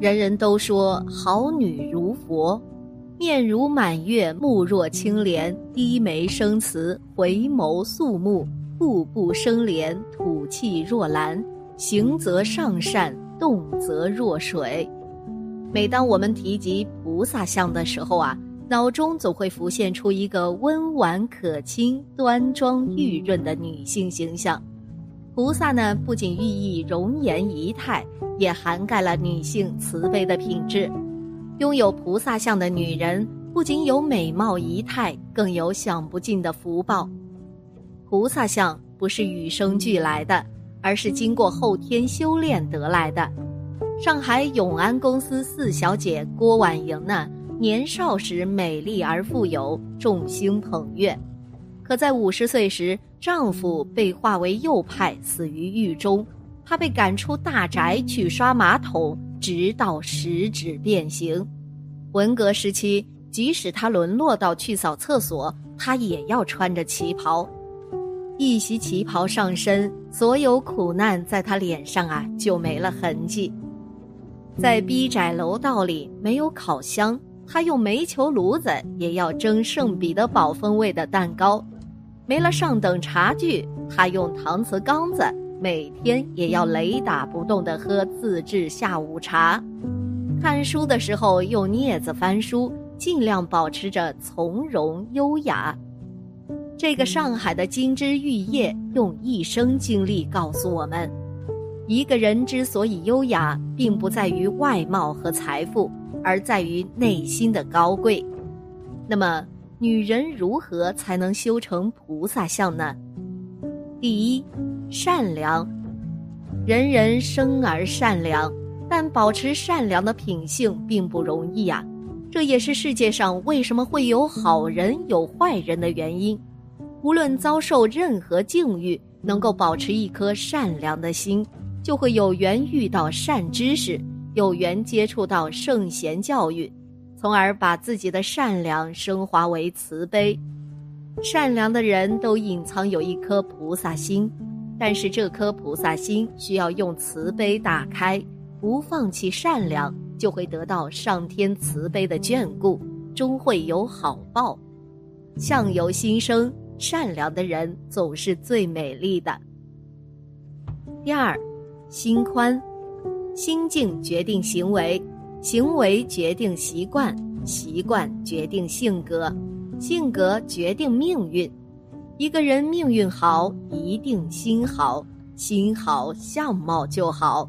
人人都说好女如佛，面如满月，目若青莲，低眉生慈，回眸肃穆，步步生莲，吐气若兰，行则上善，动则若水。每当我们提及菩萨像的时候啊，脑中总会浮现出一个温婉可亲、端庄玉润的女性形象。菩萨呢，不仅寓意容颜仪态，也涵盖了女性慈悲的品质。拥有菩萨像的女人，不仅有美貌仪态，更有享不尽的福报。菩萨像不是与生俱来的，而是经过后天修炼得来的。上海永安公司四小姐郭婉莹呢，年少时美丽而富有，众星捧月。可在五十岁时，丈夫被化为右派，死于狱中，她被赶出大宅去刷马桶，直到食指变形。文革时期，即使她沦落到去扫厕所，她也要穿着旗袍。一袭旗袍上身，所有苦难在她脸上啊就没了痕迹。在逼窄楼道里，没有烤箱，她用煤球炉子也要蒸圣彼得堡风味的蛋糕。没了上等茶具，他用搪瓷缸子，每天也要雷打不动地喝自制下午茶。看书的时候用镊子翻书，尽量保持着从容优雅。这个上海的金枝玉叶用一生经历告诉我们：一个人之所以优雅，并不在于外貌和财富，而在于内心的高贵。那么。女人如何才能修成菩萨相呢？第一，善良。人人生而善良，但保持善良的品性并不容易啊。这也是世界上为什么会有好人有坏人的原因。无论遭受任何境遇，能够保持一颗善良的心，就会有缘遇到善知识，有缘接触到圣贤教育。从而把自己的善良升华为慈悲。善良的人都隐藏有一颗菩萨心，但是这颗菩萨心需要用慈悲打开。不放弃善良，就会得到上天慈悲的眷顾，终会有好报。相由心生，善良的人总是最美丽的。第二，心宽，心境决定行为。行为决定习惯，习惯决定性格，性格决定命运。一个人命运好，一定心好，心好相貌就好。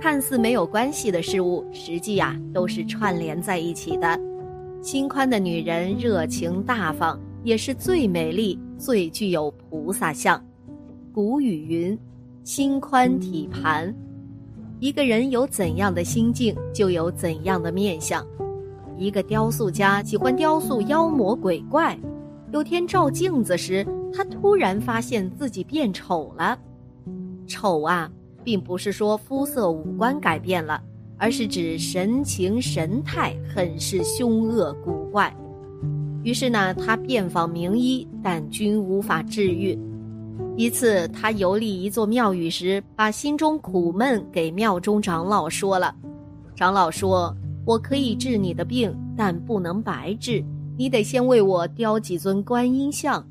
看似没有关系的事物，实际呀都是串联在一起的。心宽的女人热情大方，也是最美丽、最具有菩萨相。古语云：“心宽体盘。”一个人有怎样的心境，就有怎样的面相。一个雕塑家喜欢雕塑妖魔鬼怪，有天照镜子时，他突然发现自己变丑了。丑啊，并不是说肤色五官改变了，而是指神情神态很是凶恶古怪。于是呢，他遍访名医，但均无法治愈。一次，他游历一座庙宇时，把心中苦闷给庙中长老说了。长老说：“我可以治你的病，但不能白治，你得先为我雕几尊观音像。”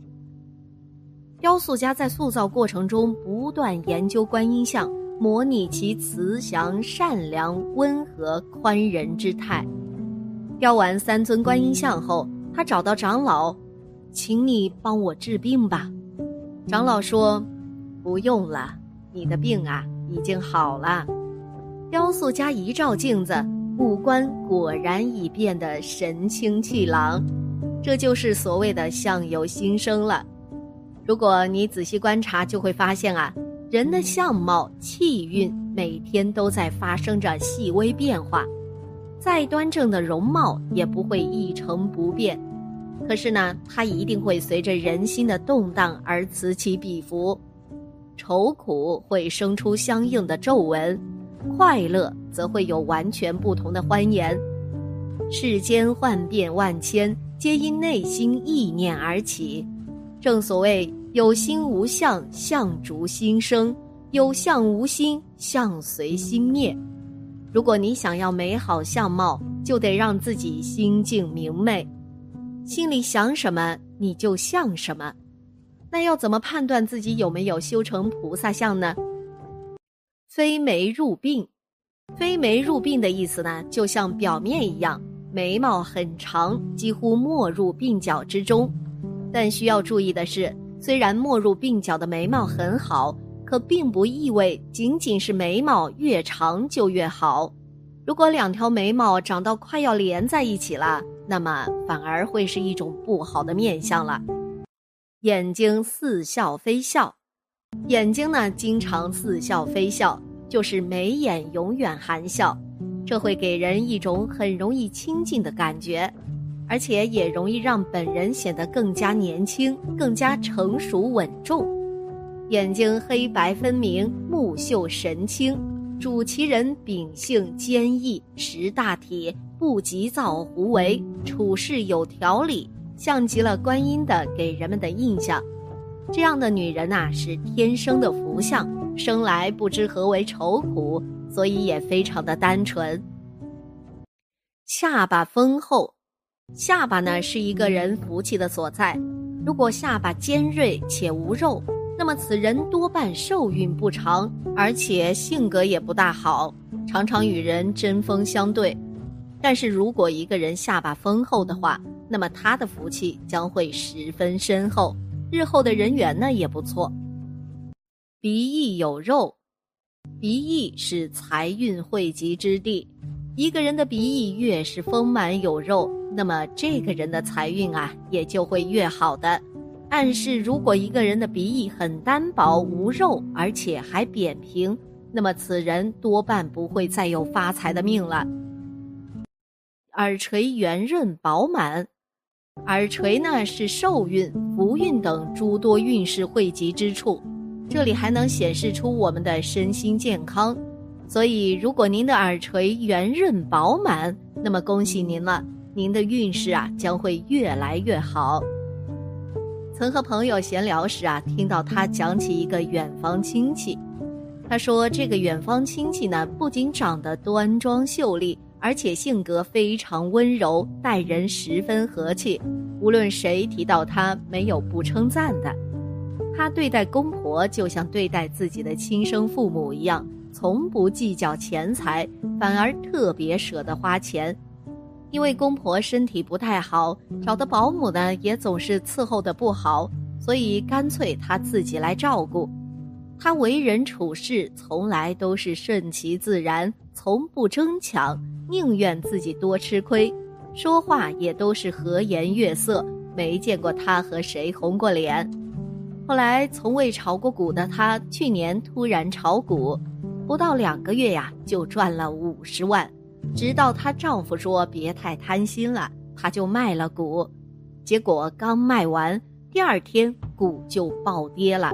雕塑家在塑造过程中不断研究观音像，模拟其慈祥、善良、温和、宽仁之态。雕完三尊观音像后，他找到长老，请你帮我治病吧。长老说：“不用了，你的病啊已经好了。”雕塑家一照镜子，五官果然已变得神清气朗，这就是所谓的相由心生了。如果你仔细观察，就会发现啊，人的相貌、气韵每天都在发生着细微变化，再端正的容貌也不会一成不变。可是呢，它一定会随着人心的动荡而此起彼伏，愁苦会生出相应的皱纹，快乐则会有完全不同的欢颜。世间幻变万千，皆因内心意念而起。正所谓有心无相，相逐心生；有相无心，相随心灭。如果你想要美好相貌，就得让自己心境明媚，心里想什么你就像什么。那要怎么判断自己有没有修成菩萨相呢？飞眉入鬓，飞眉入鬓的意思呢，就像表面一样，眉毛很长，几乎没入鬓角之中。但需要注意的是，虽然没入鬓角的眉毛很好。可并不意味仅仅是眉毛越长就越好，如果两条眉毛长到快要连在一起了，那么反而会是一种不好的面相了。眼睛似笑非笑，眼睛呢经常似笑非笑，就是眉眼永远含笑，这会给人一种很容易亲近的感觉，而且也容易让本人显得更加年轻、更加成熟稳重。眼睛黑白分明，目秀神清，主其人秉性坚毅，识大体，不急躁胡为，处事有条理，像极了观音的给人们的印象。这样的女人呐，是天生的福相，生来不知何为愁苦，所以也非常的单纯。下巴丰厚，下巴呢是一个人福气的所在。如果下巴尖锐且无肉。那么此人多半寿运不长，而且性格也不大好，常常与人针锋相对。但是如果一个人下巴丰厚的话，那么他的福气将会十分深厚，日后的人缘呢也不错。鼻翼有肉，鼻翼是财运汇集之地，一个人的鼻翼越是丰满有肉，那么这个人的财运啊也就会越好的。暗示，如果一个人的鼻翼很单薄无肉，而且还扁平，那么此人多半不会再有发财的命了。耳垂圆润饱满，耳垂呢是寿运、福运等诸多运势汇集之处，这里还能显示出我们的身心健康。所以，如果您的耳垂圆润饱满，那么恭喜您了，您的运势啊将会越来越好。曾和朋友闲聊时啊，听到他讲起一个远房亲戚。他说，这个远方亲戚呢，不仅长得端庄秀丽，而且性格非常温柔，待人十分和气。无论谁提到他，没有不称赞的。他对待公婆就像对待自己的亲生父母一样，从不计较钱财，反而特别舍得花钱。因为公婆身体不太好，找的保姆呢也总是伺候的不好，所以干脆他自己来照顾。他为人处事从来都是顺其自然，从不争抢，宁愿自己多吃亏。说话也都是和颜悦色，没见过他和谁红过脸。后来从未炒过股的他，去年突然炒股，不到两个月呀，就赚了五十万。直到她丈夫说别太贪心了，她就卖了股，结果刚卖完，第二天股就暴跌了。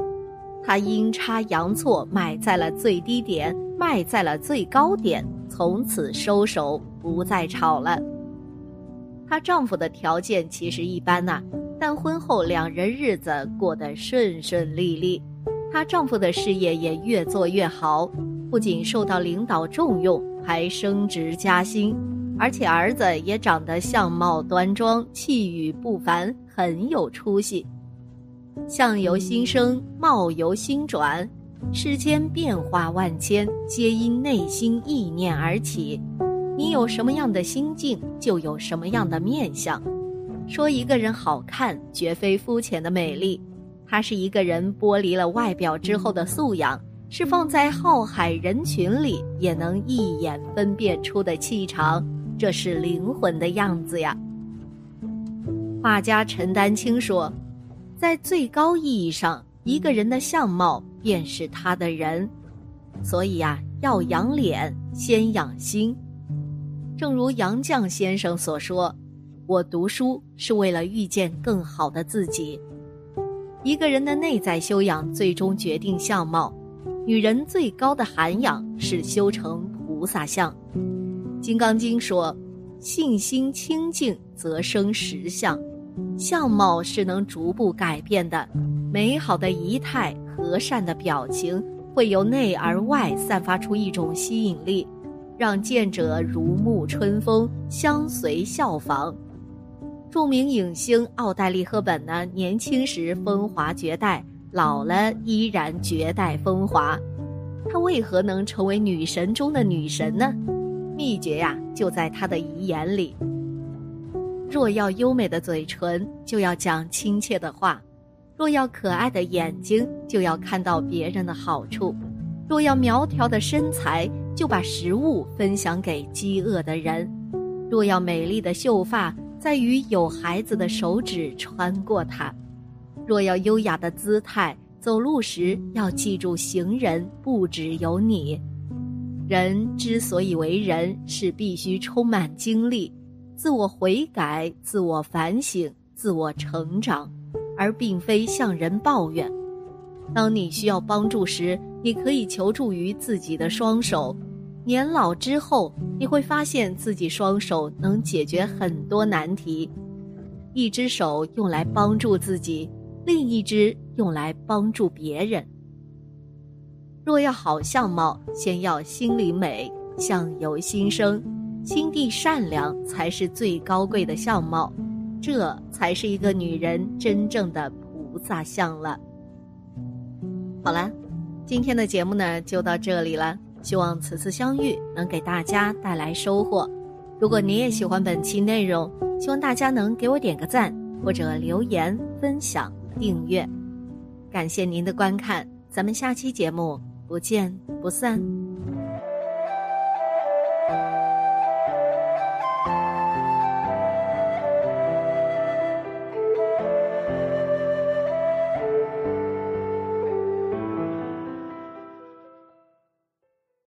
她阴差阳错买在了最低点，卖在了最高点，从此收手，不再炒了。她丈夫的条件其实一般呐，但婚后两人日子过得顺顺利利，她丈夫的事业也越做越好，不仅受到领导重用。还升职加薪，而且儿子也长得相貌端庄、气宇不凡，很有出息。相由心生，貌由心转，世间变化万千，皆因内心意念而起。你有什么样的心境，就有什么样的面相。说一个人好看，绝非肤浅的美丽，他是一个人剥离了外表之后的素养。是放在浩海人群里也能一眼分辨出的气场，这是灵魂的样子呀。画家陈丹青说，在最高意义上，一个人的相貌便是他的人，所以呀，要养脸先养心。正如杨绛先生所说：“我读书是为了遇见更好的自己。”一个人的内在修养，最终决定相貌。女人最高的涵养是修成菩萨相，《金刚经》说：“信心清净则生实相，相貌是能逐步改变的。美好的仪态、和善的表情，会由内而外散发出一种吸引力。让见者如沐春风，相随效仿。著名影星奥黛丽·赫本呢，年轻时风华绝代，老了依然绝代风华。她为何能成为女神中的女神呢？秘诀呀，就在她的遗言里。若要优美的嘴唇，就要讲亲切的话；若要可爱的眼睛，就要看到别人的好处；若要苗条的身材，就把食物分享给饥饿的人；若要美丽的秀发，在于有孩子的手指穿过它；若要优雅的姿态，走路时要记住行人不只有你。人之所以为人，是必须充满经历。自我悔改、自我反省、自我成长，而并非向人抱怨。当你需要帮助时，你可以求助于自己的双手。年老之后，你会发现自己双手能解决很多难题。一只手用来帮助自己，另一只用来帮助别人。若要好相貌，先要心里美，相由心生。心地善良才是最高贵的相貌，这才是一个女人真正的菩萨相了。好了，今天的节目呢就到这里了，希望此次相遇能给大家带来收获。如果您也喜欢本期内容，希望大家能给我点个赞，或者留言、分享、订阅。感谢您的观看，咱们下期节目不见不散。